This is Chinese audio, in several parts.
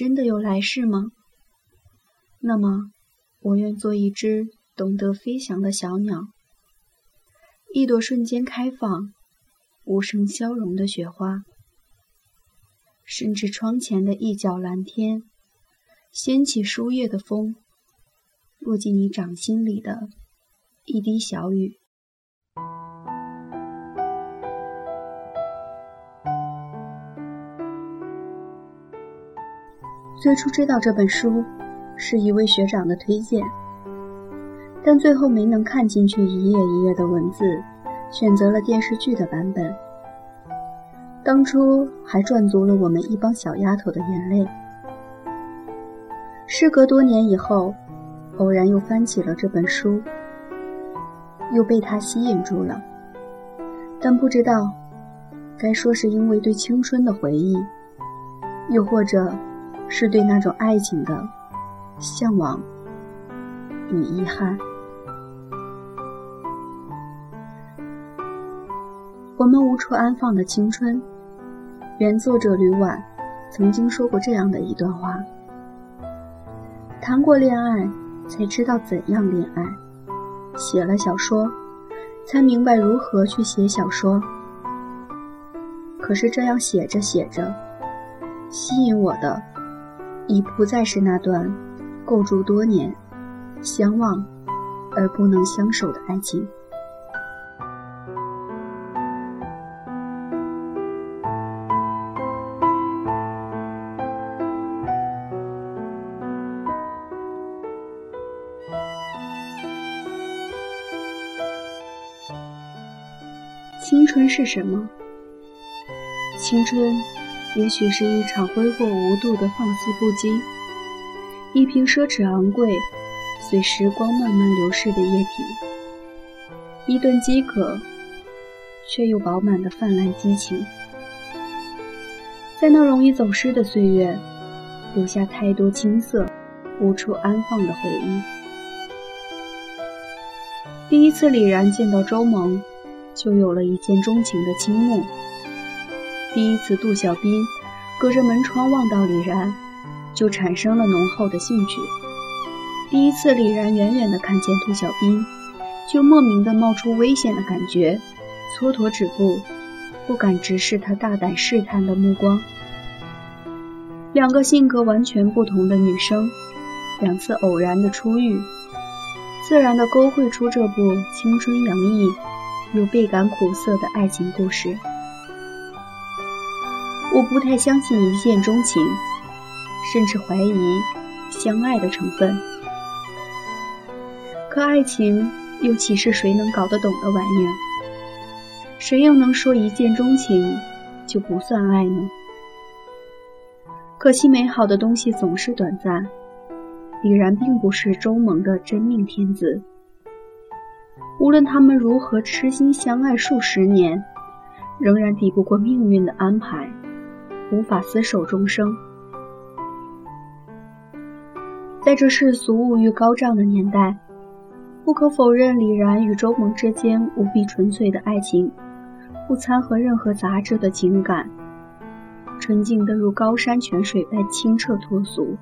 真的有来世吗？那么，我愿做一只懂得飞翔的小鸟，一朵瞬间开放、无声消融的雪花，甚至窗前的一角蓝天，掀起书页的风，落进你掌心里的一滴小雨。最初知道这本书，是一位学长的推荐，但最后没能看进去一页一页的文字，选择了电视剧的版本。当初还赚足了我们一帮小丫头的眼泪。事隔多年以后，偶然又翻起了这本书，又被它吸引住了，但不知道，该说是因为对青春的回忆，又或者。是对那种爱情的向往与遗憾。我们无处安放的青春，原作者吕婉曾经说过这样的一段话：谈过恋爱，才知道怎样恋爱；写了小说，才明白如何去写小说。可是这样写着写着，吸引我的。已不再是那段构筑多年、相望而不能相守的爱情。青春是什么？青春。也许是一场挥霍无度的放肆不羁，一瓶奢侈昂贵、随时光慢慢流逝的液体，一顿饥渴却又饱满的泛滥激情，在那容易走失的岁月，留下太多青涩、无处安放的回忆。第一次李然见到周萌，就有了一见钟情的倾慕。第一次，杜小斌隔着门窗望到李然，就产生了浓厚的兴趣。第一次，李然远远的看见杜小斌，就莫名的冒出危险的感觉，蹉跎止步，不敢直视他大胆试探的目光。两个性格完全不同的女生，两次偶然的初遇，自然的勾绘出这部青春洋溢又倍感苦涩的爱情故事。我不太相信一见钟情，甚至怀疑相爱的成分。可爱情又岂是谁能搞得懂的玩意儿？谁又能说一见钟情就不算爱呢？可惜美好的东西总是短暂，李然并不是周萌的真命天子。无论他们如何痴心相爱数十年，仍然抵不过命运的安排。无法厮守终生。在这世俗物欲高涨的年代，不可否认李然与周萌之间无比纯粹的爱情，不掺和任何杂质的情感，纯净的如高山泉水般清澈脱俗。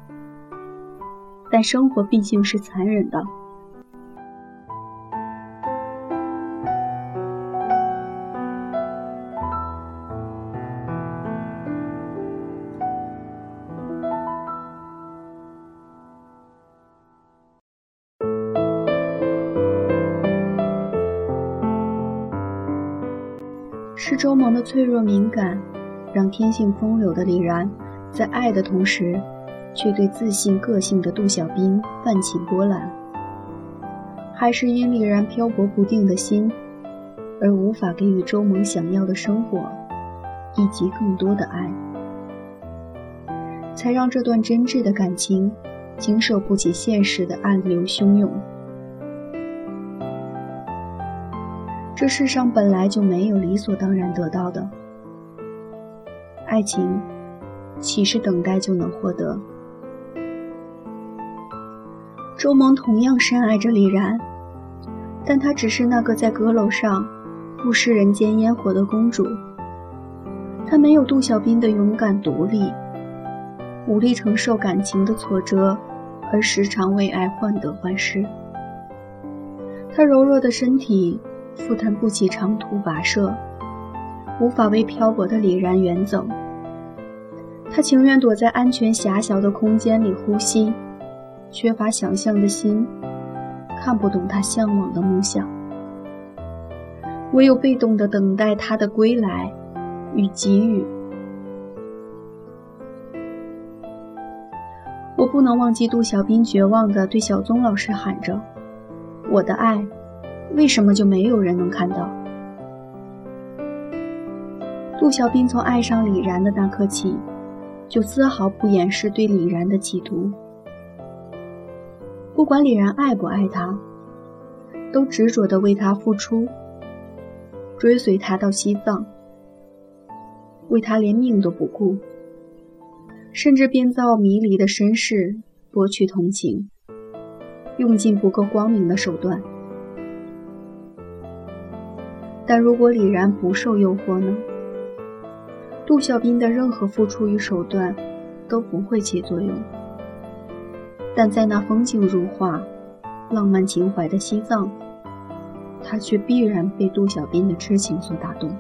但生活毕竟是残忍的。是周萌的脆弱敏感，让天性风流的李然，在爱的同时，却对自信个性的杜小兵泛起波澜；还是因李然漂泊不定的心，而无法给予周萌想要的生活，以及更多的爱，才让这段真挚的感情，经受不起现实的暗流汹涌。这世上本来就没有理所当然得到的爱情，岂是等待就能获得？周萌同样深爱着李然，但她只是那个在阁楼上不食人间烟火的公主。她没有杜小兵的勇敢独立，无力承受感情的挫折，而时常为爱患得患失。她柔弱的身体负担不起长途跋涉，无法为漂泊的李然远走。他情愿躲在安全狭小的空间里呼吸，缺乏想象的心看不懂他向往的梦想，唯有被动的等待他的归来与给予。我不能忘记杜小兵绝望地对小宗老师喊着：“我的爱，为什么就没有人能看到？”杜小兵从爱上李然的那刻起，就丝毫不掩饰对李然的企图。不管李然爱不爱他，都执着地为他付出，追随他到西藏，为他连命都不顾。甚至编造迷离的身世，博取同情，用尽不够光明的手段。但如果李然不受诱惑呢？杜小斌的任何付出与手段都不会起作用。但在那风景如画、浪漫情怀的西藏，他却必然被杜小斌的痴情所打动。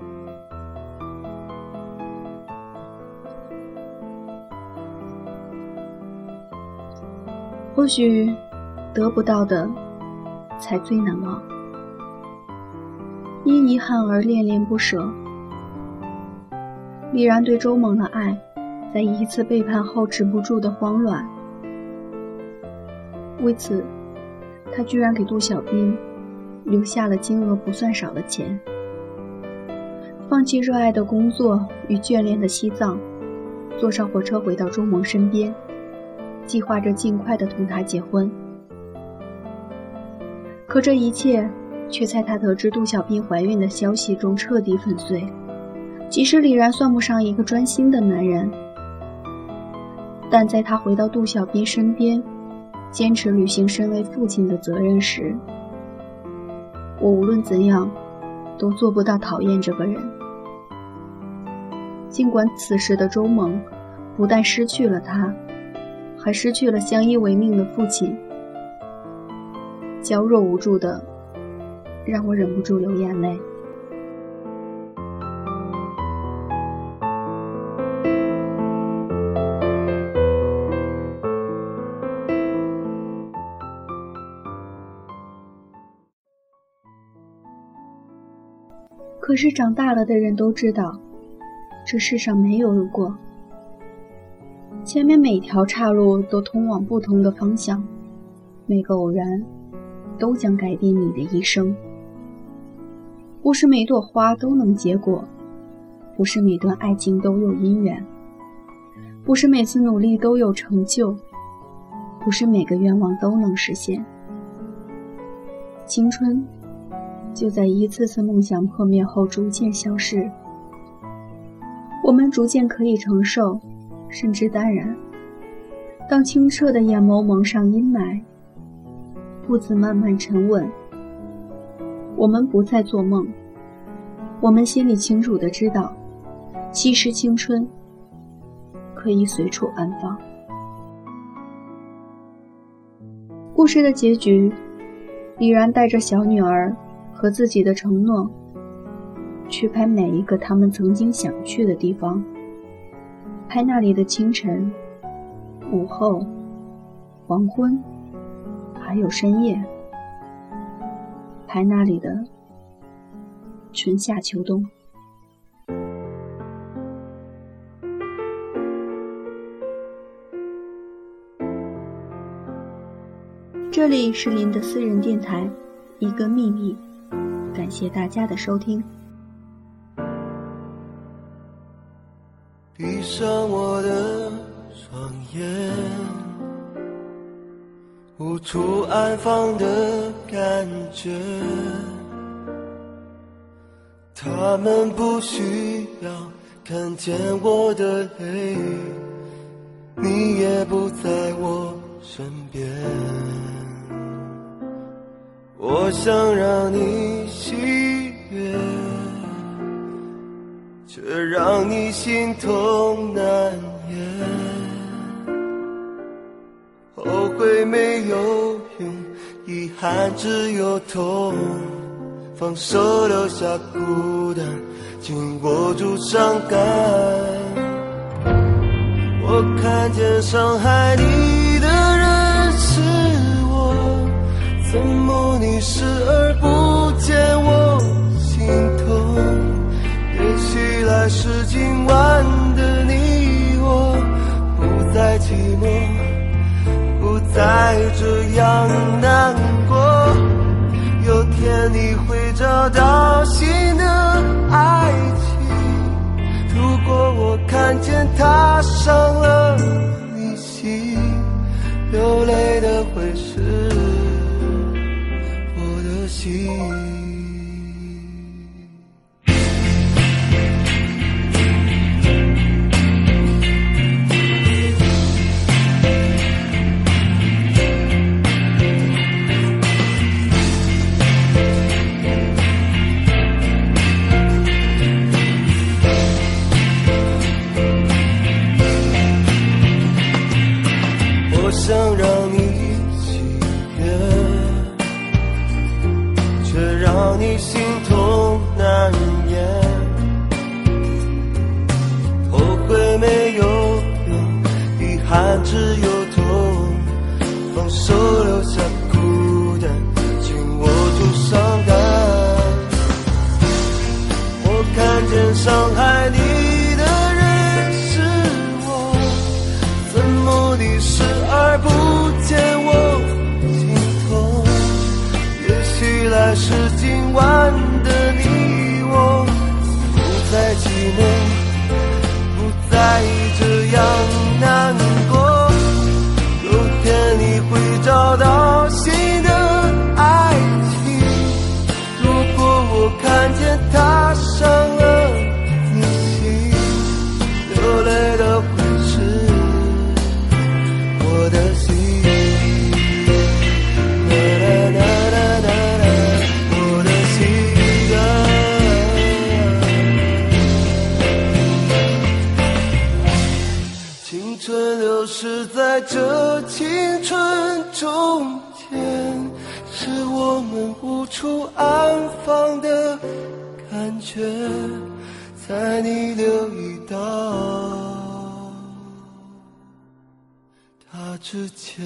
或许，得不到的才最难忘。因遗憾而恋恋不舍。李然对周萌的爱，在一次背叛后止不住的慌乱。为此，他居然给杜小兵留下了金额不算少的钱，放弃热爱的工作与眷恋的西藏，坐上火车回到周萌身边。计划着尽快的同他结婚，可这一切却在他得知杜小斌怀孕的消息中彻底粉碎。即使李然算不上一个专心的男人，但在他回到杜小斌身边，坚持履行身为父亲的责任时，我无论怎样都做不到讨厌这个人。尽管此时的周萌不但失去了他。还失去了相依为命的父亲，娇弱无助的，让我忍不住流眼泪。可是长大了的人都知道，这世上没有如果。前面每条岔路都通往不同的方向，每个偶然都将改变你的一生。不是每朵花都能结果，不是每段爱情都有姻缘，不是每次努力都有成就，不是每个愿望都能实现。青春就在一次次梦想破灭后逐渐消逝，我们逐渐可以承受。甚至淡然。当清澈的眼眸蒙上阴霾，步子慢慢沉稳，我们不再做梦。我们心里清楚的知道，其实青春可以随处安放。故事的结局，李然带着小女儿和自己的承诺，去拍每一个他们曾经想去的地方。拍那里的清晨、午后、黄昏，还有深夜；拍那里的春夏秋冬。这里是您的私人电台，一个秘密。感谢大家的收听。闭上我的双眼，无处安放的感觉。他们不需要看见我的泪，你也不在我身边。我想让你喜悦。却让你心痛难没有用，遗憾只有痛。放手留下孤单，紧握住伤感。我看见伤害你的人是我，怎么你视而不见我心痛？也许来世今晚的你我不再寂寞。再这样难过，有天你会找到新的爱情。如果我看见他伤了你心，流泪的会是我的心。没有用遗憾只有痛放手留下孤单紧握住伤感。我看见伤害你的人是我怎么你视而不见我心痛？也许来世今晚的你我不再寂寞爱这样难过有天你会找到新的爱情。如果我看见他伤不安放的感觉，在你留意到他之前。